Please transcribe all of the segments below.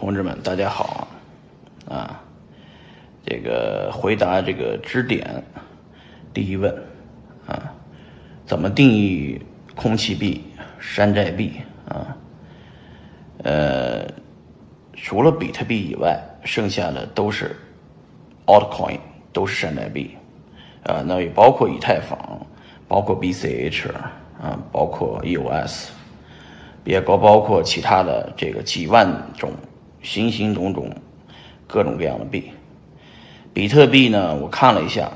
同志们，大家好啊！这个回答这个支点第一问啊，怎么定义空气币、山寨币啊？呃，除了比特币以外，剩下的都是 altcoin，都是山寨币啊。那也包括以太坊，包括 BCH 啊，包括 EOS，也包包括其他的这个几万种。形形种种、各种各样的币，比特币呢？我看了一下，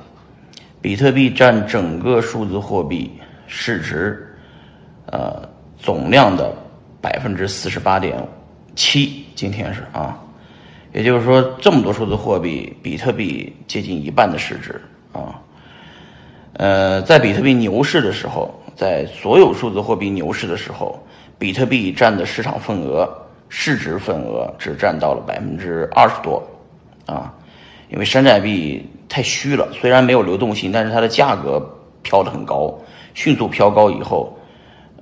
比特币占整个数字货币市值，呃，总量的百分之四十八点七。今天是啊，也就是说，这么多数字货币，比特币接近一半的市值啊。呃，在比特币牛市的时候，在所有数字货币牛市的时候，比特币占的市场份额。市值份额只占到了百分之二十多，啊，因为山寨币太虚了，虽然没有流动性，但是它的价格飘得很高，迅速飘高以后，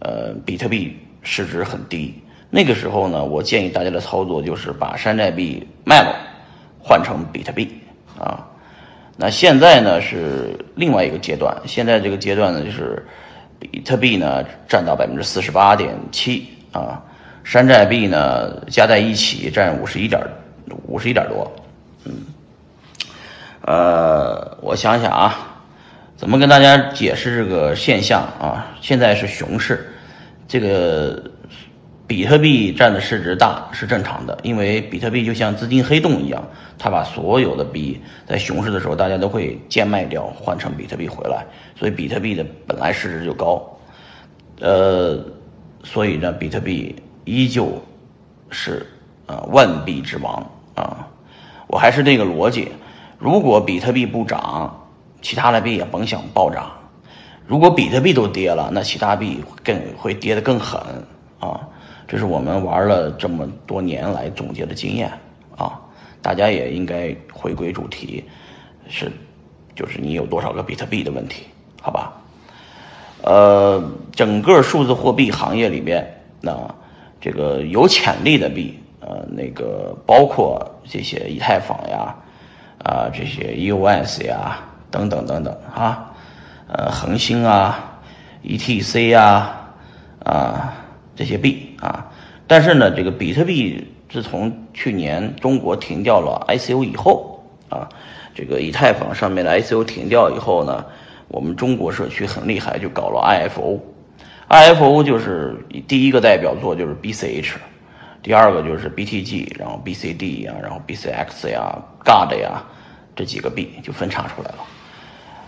呃，比特币市值很低。那个时候呢，我建议大家的操作就是把山寨币卖了，换成比特币，啊，那现在呢是另外一个阶段，现在这个阶段呢就是比特币呢占到百分之四十八点七，啊。山寨币呢，加在一起占五十一点五十一点多，嗯，呃，我想想啊，怎么跟大家解释这个现象啊？现在是熊市，这个比特币占的市值大是正常的，因为比特币就像资金黑洞一样，它把所有的币在熊市的时候，大家都会贱卖掉，换成比特币回来，所以比特币的本来市值就高，呃，所以呢，比特币。依旧是呃万币之王啊！我还是那个逻辑，如果比特币不涨，其他的币也甭想暴涨；如果比特币都跌了，那其他币更会跌得更狠啊！这是我们玩了这么多年来总结的经验啊！大家也应该回归主题，是就是你有多少个比特币的问题，好吧？呃，整个数字货币行业里面那。这个有潜力的币，呃，那个包括这些以太坊呀，啊，这些 EOS 呀，等等等等啊，呃，恒星啊，ETC 啊，啊，这些币啊，但是呢，这个比特币自从去年中国停掉了 ICO 以后啊，这个以太坊上面的 ICO 停掉以后呢，我们中国社区很厉害，就搞了 IFO。IFO 就是第一个代表作就是 BCH，第二个就是 BTG，然后 BCD 呀，然后 BCX 呀，GOD 呀，这几个币就分叉出来了。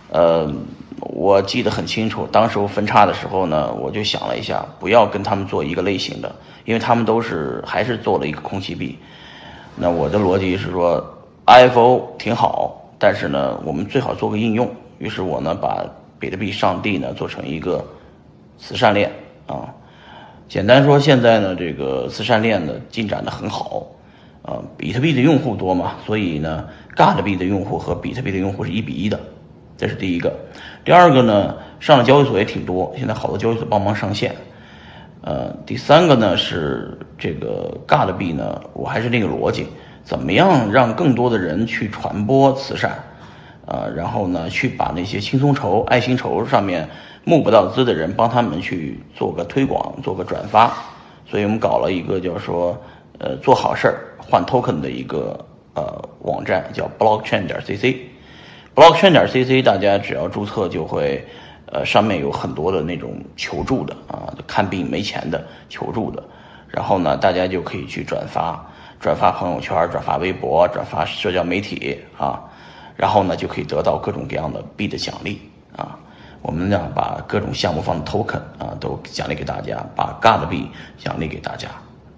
呃，我记得很清楚，当时我分叉的时候呢，我就想了一下，不要跟他们做一个类型的，因为他们都是还是做了一个空气币。那我的逻辑是说，IFO 挺好，但是呢，我们最好做个应用。于是我呢，把比特币上帝呢做成一个。慈善链啊，简单说，现在呢，这个慈善链呢进展的很好，啊，比特币的用户多嘛，所以呢，God 币的用户和比特币的用户是一比一的，这是第一个。第二个呢，上了交易所也挺多，现在好多交易所帮忙上线。呃，第三个呢是这个 God 币呢，我还是那个逻辑，怎么样让更多的人去传播慈善？啊，然后呢，去把那些轻松筹、爱心筹上面募不到资的人，帮他们去做个推广、做个转发。所以我们搞了一个叫说，呃，做好事儿换 token 的一个呃网站，叫 blockchain 点 cc。blockchain 点 cc，大家只要注册就会，呃，上面有很多的那种求助的啊，看病没钱的求助的。然后呢，大家就可以去转发、转发朋友圈、转发微博、转发社交媒体啊。然后呢，就可以得到各种各样的币的奖励啊。我们呢，把各种项目方的 token 啊都奖励给大家，把 God 币奖励给大家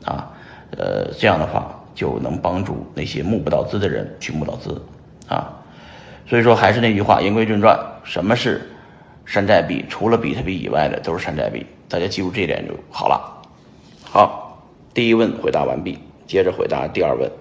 啊。呃，这样的话就能帮助那些募不到资的人去募到资啊。所以说，还是那句话，言归正传，什么是山寨币？除了比特币以外的都是山寨币，大家记住这一点就好了。好，第一问回答完毕，接着回答第二问。